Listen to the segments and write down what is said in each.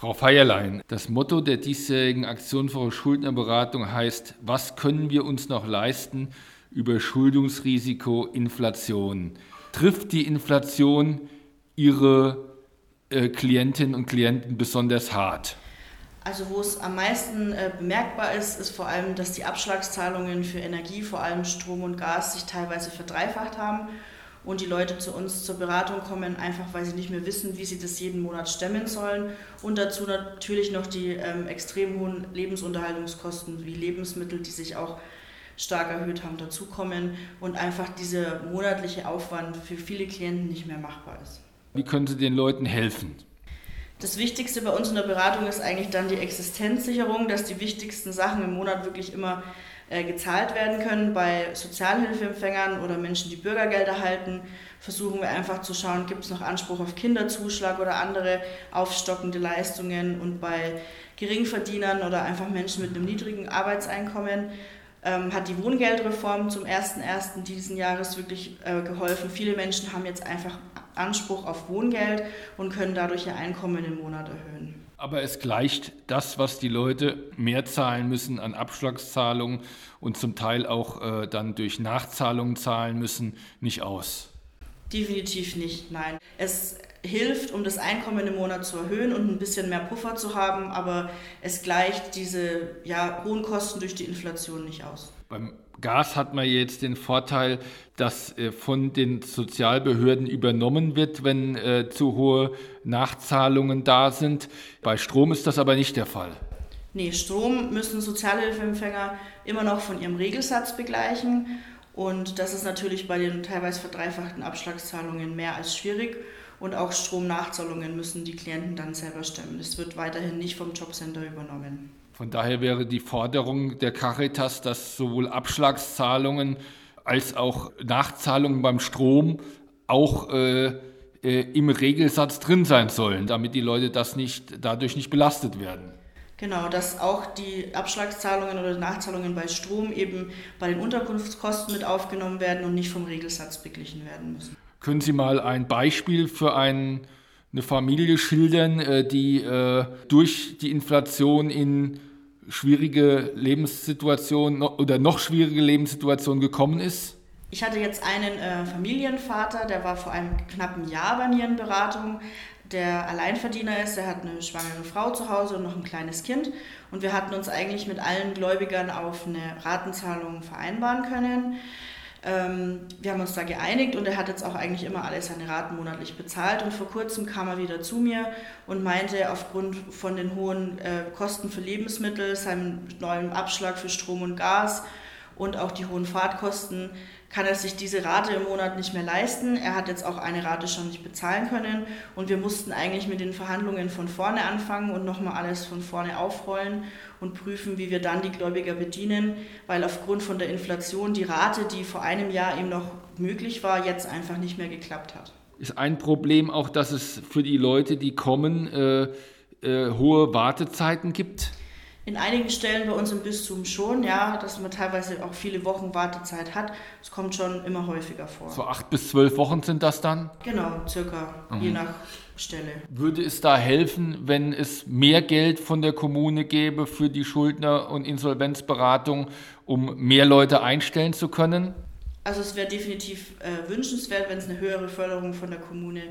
Frau Feierlein, das Motto der diesjährigen Aktion für Schuldnerberatung heißt, was können wir uns noch leisten? Überschuldungsrisiko, Inflation. Trifft die Inflation Ihre äh, Klientinnen und Klienten besonders hart? Also wo es am meisten äh, bemerkbar ist, ist vor allem, dass die Abschlagszahlungen für Energie, vor allem Strom und Gas, sich teilweise verdreifacht haben und die Leute zu uns zur Beratung kommen, einfach weil sie nicht mehr wissen, wie sie das jeden Monat stemmen sollen. Und dazu natürlich noch die ähm, extrem hohen Lebensunterhaltungskosten wie Lebensmittel, die sich auch stark erhöht haben, dazukommen und einfach dieser monatliche Aufwand für viele Klienten nicht mehr machbar ist. Wie können Sie den Leuten helfen? Das Wichtigste bei uns in der Beratung ist eigentlich dann die Existenzsicherung, dass die wichtigsten Sachen im Monat wirklich immer äh, gezahlt werden können. Bei Sozialhilfeempfängern oder Menschen, die Bürgergeld erhalten, versuchen wir einfach zu schauen, gibt es noch Anspruch auf Kinderzuschlag oder andere aufstockende Leistungen. Und bei Geringverdienern oder einfach Menschen mit einem niedrigen Arbeitseinkommen ähm, hat die Wohngeldreform zum 1.1. diesen Jahres wirklich äh, geholfen. Viele Menschen haben jetzt einfach Anspruch auf Wohngeld und können dadurch ihr Einkommen im Monat erhöhen. Aber es gleicht das, was die Leute mehr zahlen müssen an Abschlagszahlungen und zum Teil auch äh, dann durch Nachzahlungen zahlen müssen, nicht aus. Definitiv nicht, nein. Es hilft, um das Einkommen im Monat zu erhöhen und ein bisschen mehr Puffer zu haben, aber es gleicht diese ja, hohen Kosten durch die Inflation nicht aus. Beim Gas hat man jetzt den Vorteil, dass äh, von den Sozialbehörden übernommen wird, wenn äh, zu hohe Nachzahlungen da sind. Bei Strom ist das aber nicht der Fall. Nee, Strom müssen Sozialhilfeempfänger immer noch von ihrem Regelsatz begleichen. Und das ist natürlich bei den teilweise verdreifachten Abschlagszahlungen mehr als schwierig. Und auch Stromnachzahlungen müssen die Klienten dann selber stemmen. Das wird weiterhin nicht vom Jobcenter übernommen. Von daher wäre die Forderung der Caritas, dass sowohl Abschlagszahlungen als auch Nachzahlungen beim Strom auch äh, äh, im Regelsatz drin sein sollen, damit die Leute das nicht, dadurch nicht belastet werden. Genau, dass auch die Abschlagszahlungen oder Nachzahlungen bei Strom eben bei den Unterkunftskosten mit aufgenommen werden und nicht vom Regelsatz beglichen werden müssen. Können Sie mal ein Beispiel für ein, eine Familie schildern, äh, die äh, durch die Inflation in schwierige Lebenssituation oder noch schwierige Lebenssituation gekommen ist? Ich hatte jetzt einen äh, Familienvater, der war vor einem knappen Jahr bei mir in Beratung, der Alleinverdiener ist, der hat eine schwangere Frau zu Hause und noch ein kleines Kind. Und wir hatten uns eigentlich mit allen Gläubigern auf eine Ratenzahlung vereinbaren können. Ähm, wir haben uns da geeinigt und er hat jetzt auch eigentlich immer alle seine Raten monatlich bezahlt. Und vor kurzem kam er wieder zu mir und meinte, aufgrund von den hohen äh, Kosten für Lebensmittel, seinem neuen Abschlag für Strom und Gas und auch die hohen Fahrtkosten, kann er sich diese Rate im Monat nicht mehr leisten. Er hat jetzt auch eine Rate schon nicht bezahlen können und wir mussten eigentlich mit den Verhandlungen von vorne anfangen und nochmal alles von vorne aufrollen und prüfen, wie wir dann die Gläubiger bedienen, weil aufgrund von der Inflation die Rate, die vor einem Jahr eben noch möglich war, jetzt einfach nicht mehr geklappt hat. Ist ein Problem auch, dass es für die Leute, die kommen, äh, äh, hohe Wartezeiten gibt? In einigen Stellen bei uns im Bistum schon, ja, dass man teilweise auch viele Wochen Wartezeit hat. Es kommt schon immer häufiger vor. So acht bis zwölf Wochen sind das dann? Genau, circa, mhm. je nach Stelle. Würde es da helfen, wenn es mehr Geld von der Kommune gäbe für die Schuldner- und Insolvenzberatung, um mehr Leute einstellen zu können? Also es wäre definitiv äh, wünschenswert, wenn es eine höhere Förderung von der Kommune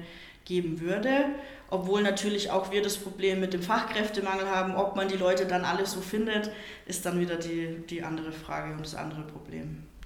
geben würde, obwohl natürlich auch wir das Problem mit dem Fachkräftemangel haben. Ob man die Leute dann alle so findet, ist dann wieder die, die andere Frage und das andere Problem.